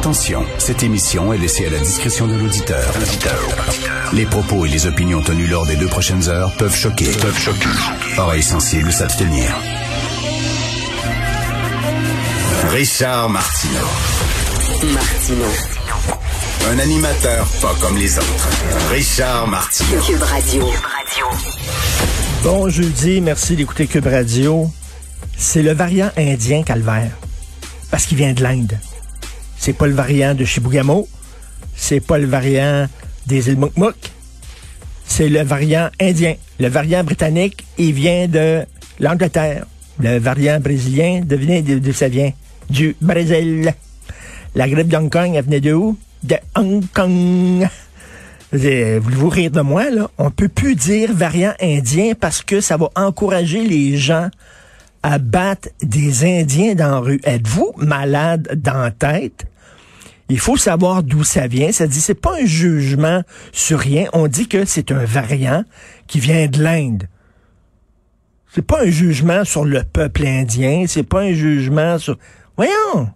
Attention, cette émission est laissée à la discrétion de l'auditeur. Les propos et les opinions tenues lors des deux prochaines heures peuvent choquer. Peuvent choquer. Oreilles sensibles s'abstenir. Richard Martineau. Martino. Un animateur pas comme les autres. Richard Martineau. Cube Radio. Bon jeudi, merci d'écouter Cube Radio. C'est le variant indien calvaire. Parce qu'il vient de l'Inde. C'est pas le variant de Chibougamau. C'est pas le variant des îles Moukmouk. C'est le variant indien. Le variant britannique, il vient de l'Angleterre. Le variant brésilien, devinez d'où ça vient? Du Brésil. La grippe de Hong Kong, elle venait de où? De Hong Kong. Voulez-vous rire de moi, là? On peut plus dire variant indien parce que ça va encourager les gens à battre des Indiens dans la rue. Êtes-vous malade dans tête? Il faut savoir d'où ça vient. Ça dit, c'est pas un jugement sur rien. On dit que c'est un variant qui vient de l'Inde. C'est pas un jugement sur le peuple indien. C'est pas un jugement sur... Voyons!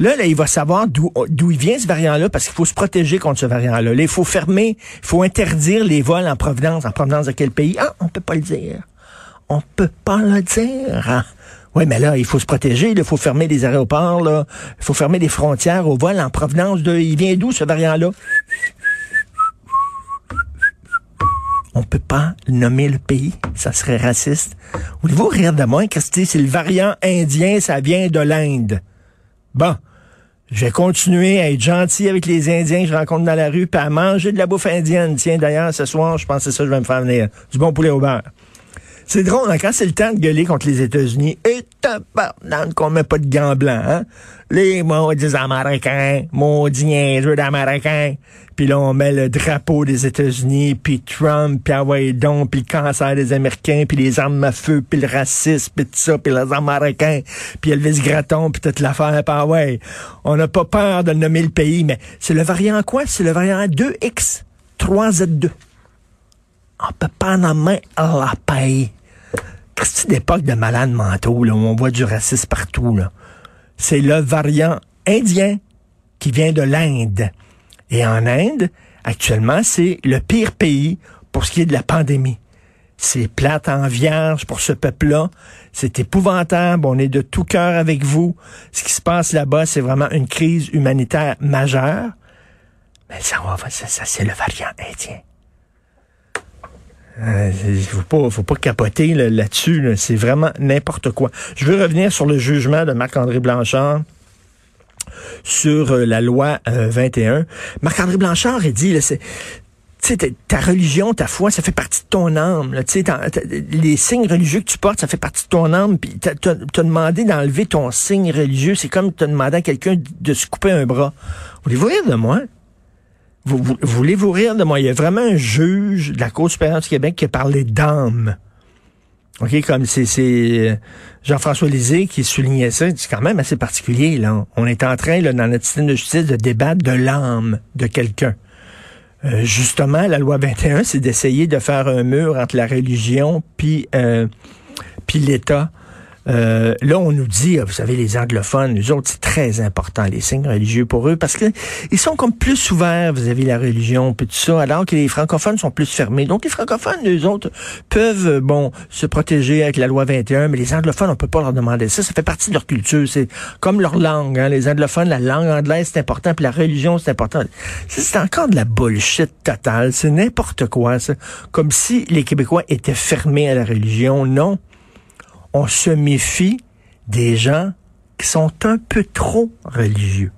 Là, là, il va savoir d'où d'où il vient ce variant-là parce qu'il faut se protéger contre ce variant-là. Là, il faut fermer, il faut interdire les vols en provenance. En provenance de quel pays? Ah, on peut pas le dire. On peut pas le dire. hein? Oui, mais là, il faut se protéger. Il faut fermer les aéroports. Là. Il faut fermer les frontières aux vols en provenance de... Il vient d'où ce variant-là? On peut pas nommer le pays. Ça serait raciste. Voulez-vous rire de moi, Christy? C'est le variant indien, ça vient de l'Inde. Bon. Je vais continuer à être gentil avec les Indiens que je rencontre dans la rue, puis à manger de la bouffe indienne. Tiens, d'ailleurs, ce soir, je pense que c'est ça que je vais me faire venir. Du bon poulet au beurre. C'est drôle, hein, quand c'est le temps de gueuler contre les États-Unis, et tabarnak qu'on met pas de gants blancs, hein? Les maudits Américains, maudits niaiseux d'Américains. Puis là, on met le drapeau des États-Unis, puis Trump, puis Hawaii donc, puis le cancer des Américains, puis les armes à feu, puis le racisme, puis tout ça, puis les Américains, puis Elvis Gratton, puis toute l'affaire, puis ouais. On n'a pas peur de nommer le pays, mais c'est le variant quoi? C'est le variant 2X, 3Z2. On peut pas nommer la paix. C'est d'époque de malades mentaux, là, où on voit du racisme partout, là. C'est le variant indien qui vient de l'Inde. Et en Inde, actuellement, c'est le pire pays pour ce qui est de la pandémie. C'est plate en vierge pour ce peuple-là. C'est épouvantable. On est de tout cœur avec vous. Ce qui se passe là-bas, c'est vraiment une crise humanitaire majeure. Mais ça, ça, ça c'est le variant indien. Euh, Il faut pas, faut pas capoter là- là-dessus. là. C'est vraiment n'importe quoi. Je veux revenir sur le jugement de Marc-André Blanchard sur euh, la loi euh, 21. Marc-André Blanchard a dit, là, ta- religion, ta foi, ça fait partie de ton âme. Là, t'as- les signes religieux que tu portes, ça fait partie de ton âme. Puis t'as, demandé d'enlever ton signe religieux. C'est comme t'as demandé à quelqu'un de se couper un bras. Voulez-vous rire de moi? Vous, vous- voulez-vous rire de moi? Il y a vraiment un juge de la Cour supérieure du Québec qui a parlé d'âme. OK, comme c'est, euh, Jean-François Lisée qui soulignait ça, c'est quand même assez particulier, là. On est en train, là, dans notre système de justice, de débattre de l'âme de quelqu'un. Euh, justement, la loi 21, c'est d'essayer de faire un mur entre la religion puis euh, l'État. Euh, là, on nous dit, ah, vous savez, les anglophones, nous autres, c'est très important, les signes religieux pour eux, parce que ils sont comme plus ouverts vis-à-vis de la religion, puis tout ça, alors que les francophones sont plus fermés. Donc, les francophones, eux autres, peuvent, euh, bon, se protéger avec la loi 21, mais les anglophones, on peut pas leur demander ça. Ça fait partie de leur culture. C'est comme leur langue, hein. Les anglophones, la langue anglaise, c'est important, puis la religion, c'est important. C'est encore de la bullshit totale. C'est n'importe quoi, ça. Comme si les Québécois étaient fermés à la religion. Non on se méfie des gens qui sont un peu trop religieux.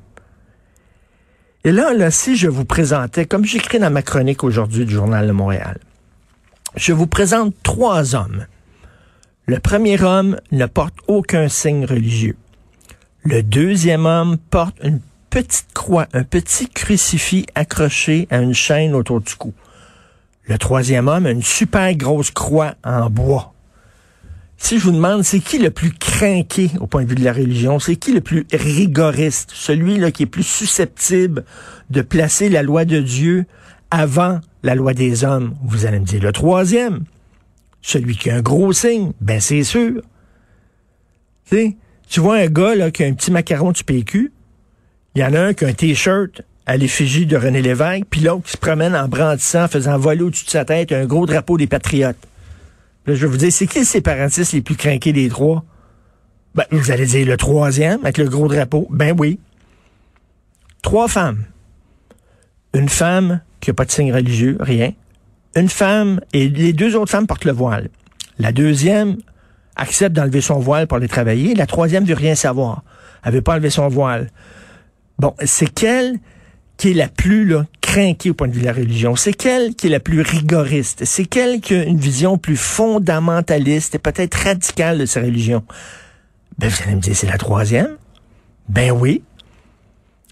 Et là, là, si je vous présentais, comme j'écris dans ma chronique aujourd'hui du Journal de Montréal, je vous présente trois hommes. Le premier homme ne porte aucun signe religieux. Le deuxième homme porte une petite croix, un petit crucifix accroché à une chaîne autour du cou. Le troisième homme a une super grosse croix en bois. Si je vous demande, c'est qui le plus craqué au point de vue de la religion? C'est qui le plus rigoriste? Celui là qui est plus susceptible de placer la loi de Dieu avant la loi des hommes? Vous allez me dire le troisième. Celui qui a un gros signe, ben c'est sûr. Tu vois un gars là, qui a un petit macaron du PQ, il y en a un qui a un T-shirt à l'effigie de René Lévesque, puis l'autre qui se promène en brandissant, faisant voler au-dessus de sa tête un gros drapeau des Patriotes. Je vais vous dire, c'est qui les séparatistes les plus craqués des trois? Ben, vous allez dire le troisième, avec le gros drapeau. Ben oui. Trois femmes. Une femme qui n'a pas de signe religieux, rien. Une femme, et les deux autres femmes portent le voile. La deuxième accepte d'enlever son voile pour aller travailler. La troisième veut rien savoir. Elle veut pas enlever son voile. Bon, c'est quelle qui est la plus là, craquée au point de vue de la religion? C'est quelle qui est la plus rigoriste? C'est quelle qui a une vision plus fondamentaliste et peut-être radicale de sa religion? Ben, vous allez me dire, c'est la troisième? Ben oui.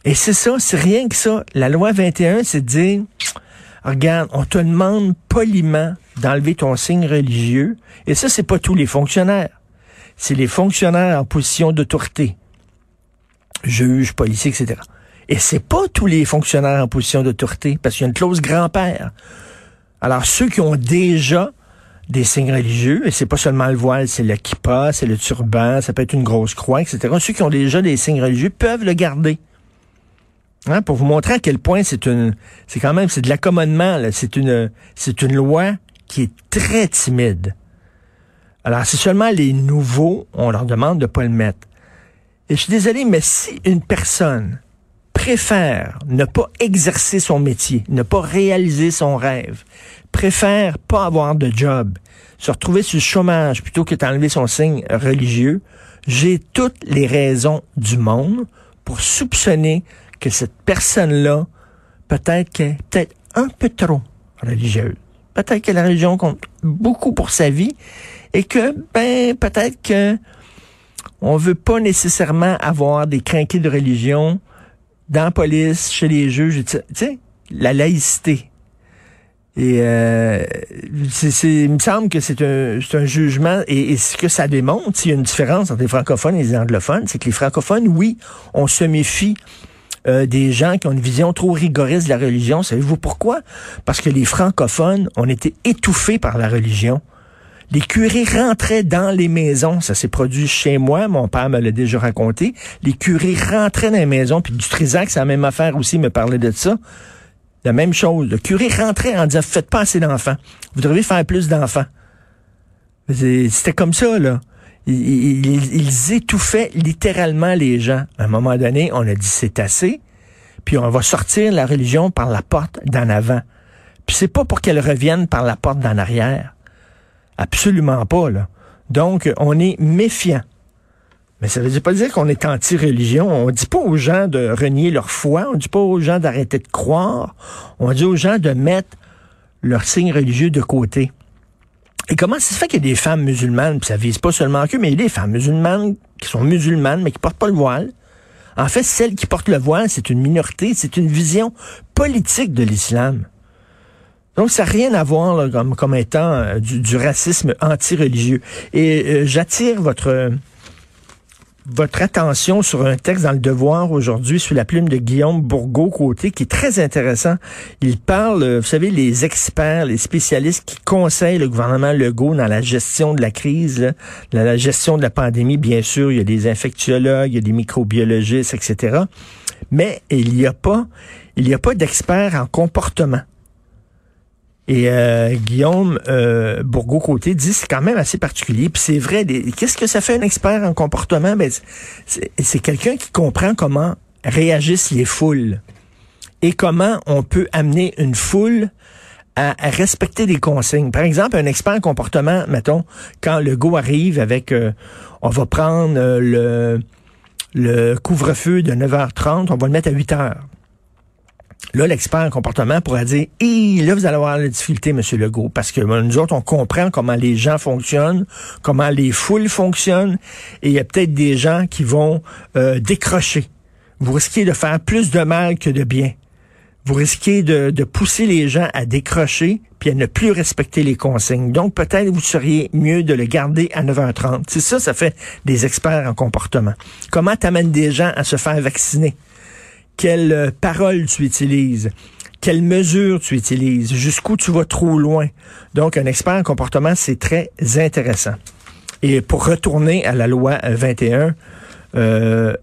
Et c'est ça, c'est rien que ça. La loi 21, c'est de dire, regarde, on te demande poliment d'enlever ton signe religieux. Et ça, c'est pas tous les fonctionnaires. C'est les fonctionnaires en position d'autorité. Juges, policiers, etc. Et c'est pas tous les fonctionnaires en position d'autorité, parce qu'il y a une clause grand-père. Alors, ceux qui ont déjà des signes religieux, et c'est pas seulement le voile, c'est le kippa, c'est le turban, ça peut être une grosse croix, etc. Ceux qui ont déjà des signes religieux peuvent le garder. Hein, pour vous montrer à quel point c'est une, c'est quand même, c'est de l'accommodement, c'est une, c'est une loi qui est très timide. Alors, c'est seulement les nouveaux, on leur demande de pas le mettre. Et je suis désolé, mais si une personne préfère ne pas exercer son métier, ne pas réaliser son rêve, préfère pas avoir de job, se retrouver sur le chômage plutôt que d'enlever son signe religieux, j'ai toutes les raisons du monde pour soupçonner que cette personne-là, peut-être qu'elle est peut-être un peu trop religieuse. Peut-être que la religion compte beaucoup pour sa vie et que, ben, peut-être que on veut pas nécessairement avoir des crinqués de religion dans la police, chez les juges, tu sais, la laïcité. Et euh, il me semble que c'est un, un jugement, et, ce que ça démontre, s'il y a une différence entre les francophones et les anglophones, c'est que les francophones, oui, on se méfie euh, des gens qui ont une vision trop rigoriste de la religion. Savez-vous pourquoi? Parce que les francophones ont été étouffés par la religion. Les curés rentraient dans les maisons. Ça s'est produit chez moi. Mon père me l'a déjà raconté. Les curés rentraient dans les maisons. Puis du Trisac, c'est la même affaire aussi, me parlait de ça. La même chose. Le curé rentrait en disant, faites pas assez d'enfants. Vous devriez faire plus d'enfants. C'était comme ça, là. Ils, ils, étouffaient littéralement les gens. À un moment donné, on a dit, c'est assez. Puis on va sortir la religion par la porte d'en avant. Puis c'est pas pour qu'elle revienne par la porte d'en arrière. Absolument pas, là. Donc, on est méfiant. Mais ça veut pas dire qu'on est anti-religion. On dit pas aux gens de renier leur foi. On dit pas aux gens d'arrêter de croire. On dit aux gens de mettre leur signe religieux de côté. Et comment ça se fait qu'il y a des femmes musulmanes, puis ça vise pas seulement que, mais il y a des femmes musulmanes qui sont musulmanes, mais qui portent pas le voile? En fait, celles qui portent le voile, c'est une minorité, c'est une vision politique de l'islam. Donc, ça n'a rien à voir comme, comme étant euh, du, racisme anti-religieux. Et euh, j'attire votre votre attention sur un texte dans le Devoir aujourd'hui sous la plume de Guillaume Bourgault-Côté qui est très intéressant. Il parle, euh, vous savez, les experts, les spécialistes qui conseillent le gouvernement Legault dans la gestion de la crise, dans la gestion de la pandémie. Bien sûr, il y a des infectiologues, il y a des microbiologistes, etc. Mais il n'y a pas, il n'y a pas d'experts en comportement. Et euh, Guillaume euh, Bourgault-Côté dit c'est quand même assez particulier. Puis c'est vrai, qu'est-ce que ça fait un expert en comportement? Ben, c'est quelqu'un qui comprend comment réagissent les foules et comment on peut amener une foule à, respecter des consignes. Par exemple, un expert en comportement, mettons, quand le go arrive avec euh, on va prendre euh, le, le couvre-feu de 9h30, on va le mettre à 8h. Là, l'expert en comportement pourra dire, et là, vous allez avoir la difficulté, M. Legault, parce que nous autres, on comprend comment les gens fonctionnent, comment les foules fonctionnent, et il y a peut-être des gens qui vont euh, décrocher. Vous risquez de faire plus de mal que de bien. Vous risquez de, de pousser les gens à décrocher puis à ne plus respecter les consignes. Donc, peut-être vous seriez mieux de le garder à 9h30. C'est ça, ça fait des experts en comportement. Comment t'amènes des gens à se faire vacciner? Quelles euh, paroles tu utilises, quelles mesures tu utilises, jusqu'où tu vas trop loin. Donc, un expert en comportement, c'est très intéressant. Et pour retourner à la loi 21, euh,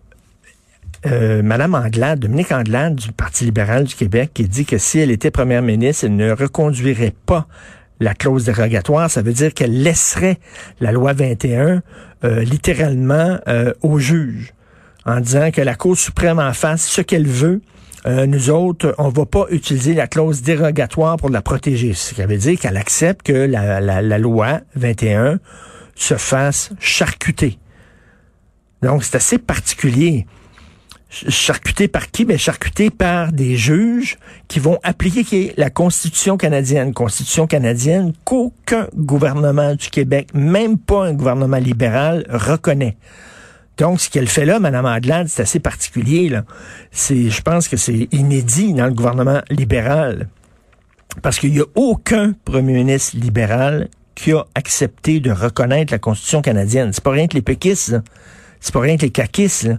euh, Madame Anglade, Dominique Anglade du Parti libéral du Québec, qui dit que si elle était première ministre, elle ne reconduirait pas la clause dérogatoire. Ça veut dire qu'elle laisserait la loi 21 euh, littéralement euh, au juge en disant que la Cour suprême en fasse ce qu'elle veut. Euh, nous autres, on va pas utiliser la clause dérogatoire pour la protéger. Ce qui veut dire qu'elle accepte que la, loi 21 se fasse charcuter. Donc, c'est assez particulier. Charcuter par qui? Ben, charcuter par des juges qui vont appliquer la Constitution canadienne. Constitution canadienne qu'aucun gouvernement du Québec, même pas un gouvernement libéral, reconnaît. Donc, ce qu'elle fait là, Mme Adlade, c'est assez particulier. Là. C'est, je pense que c'est inédit dans le gouvernement libéral. Parce qu'il n'y a aucun premier ministre libéral qui a accepté de reconnaître la Constitution canadienne. C'est pas rien que les péquistes. C'est pas rien que les caquistes.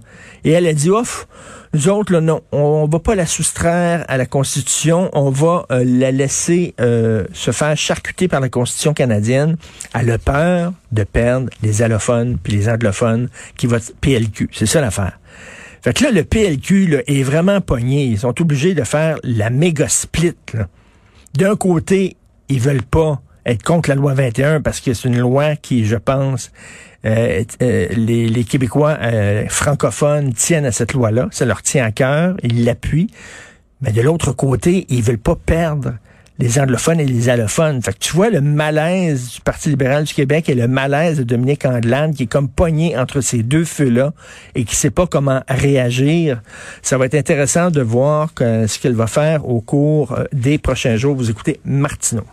Et elle a dit, ouf, nous autres, là, non, on va pas la soustraire à la Constitution, on va euh, la laisser euh, se faire charcuter par la Constitution canadienne. Elle a peur de perdre les allophones puis les anglophones qui votent PLQ. C'est ça l'affaire. Fait que là, le PLQ là, est vraiment pogné. Ils sont obligés de faire la méga split. D'un côté, ils veulent pas être contre la loi 21 parce que c'est une loi qui, je pense, euh, euh, les, Québécois euh, francophones tiennent à cette loi-là. Ça leur tient à cœur. Ils l'appuient. Mais de l'autre côté, ils veulent pas perdre les anglophones et les allophones. Fait que tu vois le malaise du Parti libéral du Québec et le malaise de Dominique Anglade qui est comme pogné entre ces deux feux-là et qui sait pas comment réagir. Ça va être intéressant de voir ce qu'elle va faire au cours des prochains jours. Vous écoutez Martineau.